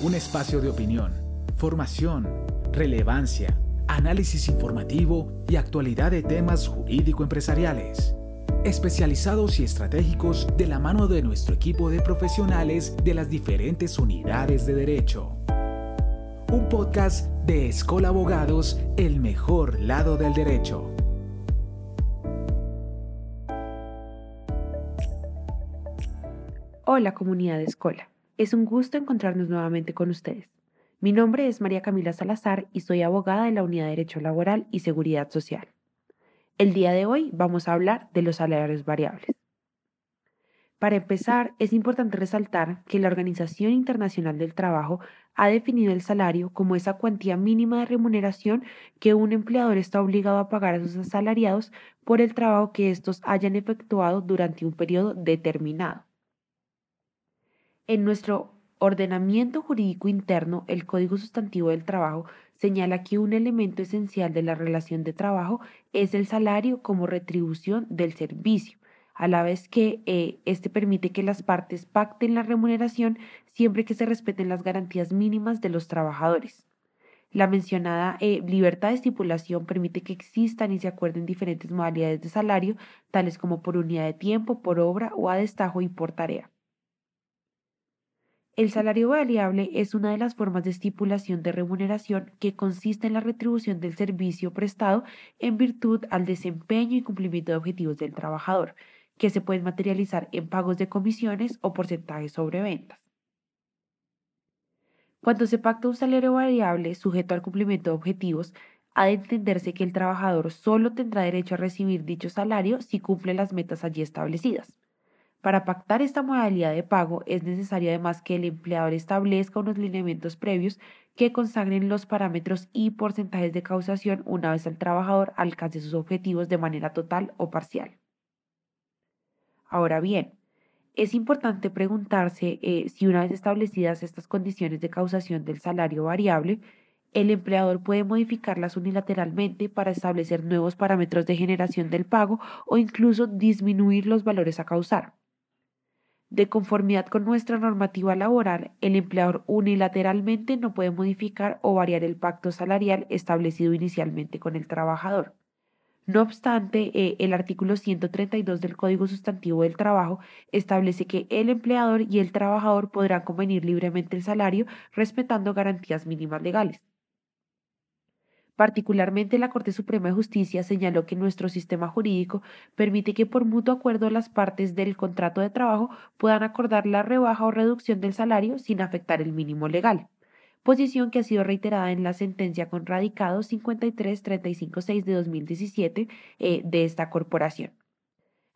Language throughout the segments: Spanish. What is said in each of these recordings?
un espacio de opinión, formación, relevancia, análisis informativo y actualidad de temas jurídico-empresariales, especializados y estratégicos de la mano de nuestro equipo de profesionales de las diferentes unidades de derecho. Un podcast de Escola Abogados, el mejor lado del derecho. Hola comunidad de Escola, es un gusto encontrarnos nuevamente con ustedes. Mi nombre es María Camila Salazar y soy abogada de la Unidad de Derecho Laboral y Seguridad Social. El día de hoy vamos a hablar de los salarios variables. Para empezar, es importante resaltar que la Organización Internacional del Trabajo ha definido el salario como esa cuantía mínima de remuneración que un empleador está obligado a pagar a sus asalariados por el trabajo que estos hayan efectuado durante un periodo determinado. En nuestro ordenamiento jurídico interno, el Código Sustantivo del Trabajo señala que un elemento esencial de la relación de trabajo es el salario como retribución del servicio, a la vez que eh, este permite que las partes pacten la remuneración siempre que se respeten las garantías mínimas de los trabajadores. La mencionada eh, libertad de estipulación permite que existan y se acuerden diferentes modalidades de salario, tales como por unidad de tiempo, por obra o a destajo y por tarea. El salario variable es una de las formas de estipulación de remuneración que consiste en la retribución del servicio prestado en virtud al desempeño y cumplimiento de objetivos del trabajador, que se pueden materializar en pagos de comisiones o porcentajes sobre ventas. Cuando se pacta un salario variable sujeto al cumplimiento de objetivos, ha de entenderse que el trabajador solo tendrá derecho a recibir dicho salario si cumple las metas allí establecidas. Para pactar esta modalidad de pago es necesario además que el empleador establezca unos lineamientos previos que consagren los parámetros y porcentajes de causación una vez el trabajador alcance sus objetivos de manera total o parcial. Ahora bien, es importante preguntarse eh, si una vez establecidas estas condiciones de causación del salario variable, el empleador puede modificarlas unilateralmente para establecer nuevos parámetros de generación del pago o incluso disminuir los valores a causar. De conformidad con nuestra normativa laboral, el empleador unilateralmente no puede modificar o variar el pacto salarial establecido inicialmente con el trabajador. No obstante, eh, el artículo 132 del Código Sustantivo del Trabajo establece que el empleador y el trabajador podrán convenir libremente el salario respetando garantías mínimas legales. Particularmente la Corte Suprema de Justicia señaló que nuestro sistema jurídico permite que por mutuo acuerdo las partes del contrato de trabajo puedan acordar la rebaja o reducción del salario sin afectar el mínimo legal, posición que ha sido reiterada en la sentencia con radicado 53-356 de 2017 eh, de esta corporación.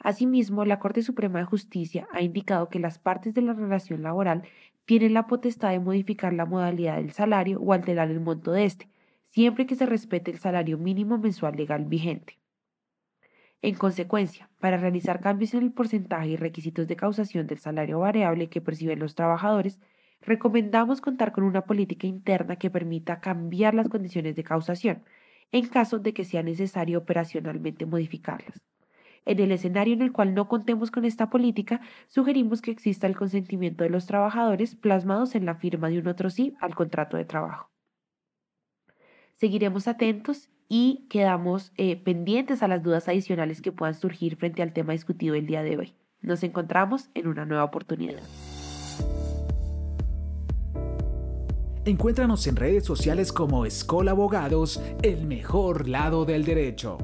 Asimismo, la Corte Suprema de Justicia ha indicado que las partes de la relación laboral tienen la potestad de modificar la modalidad del salario o alterar el monto de este, siempre que se respete el salario mínimo mensual legal vigente. En consecuencia, para realizar cambios en el porcentaje y requisitos de causación del salario variable que perciben los trabajadores, recomendamos contar con una política interna que permita cambiar las condiciones de causación, en caso de que sea necesario operacionalmente modificarlas. En el escenario en el cual no contemos con esta política, sugerimos que exista el consentimiento de los trabajadores plasmados en la firma de un otro sí al contrato de trabajo. Seguiremos atentos y quedamos eh, pendientes a las dudas adicionales que puedan surgir frente al tema discutido el día de hoy. Nos encontramos en una nueva oportunidad. Encuéntranos en redes sociales como Escola Abogados, el mejor lado del derecho.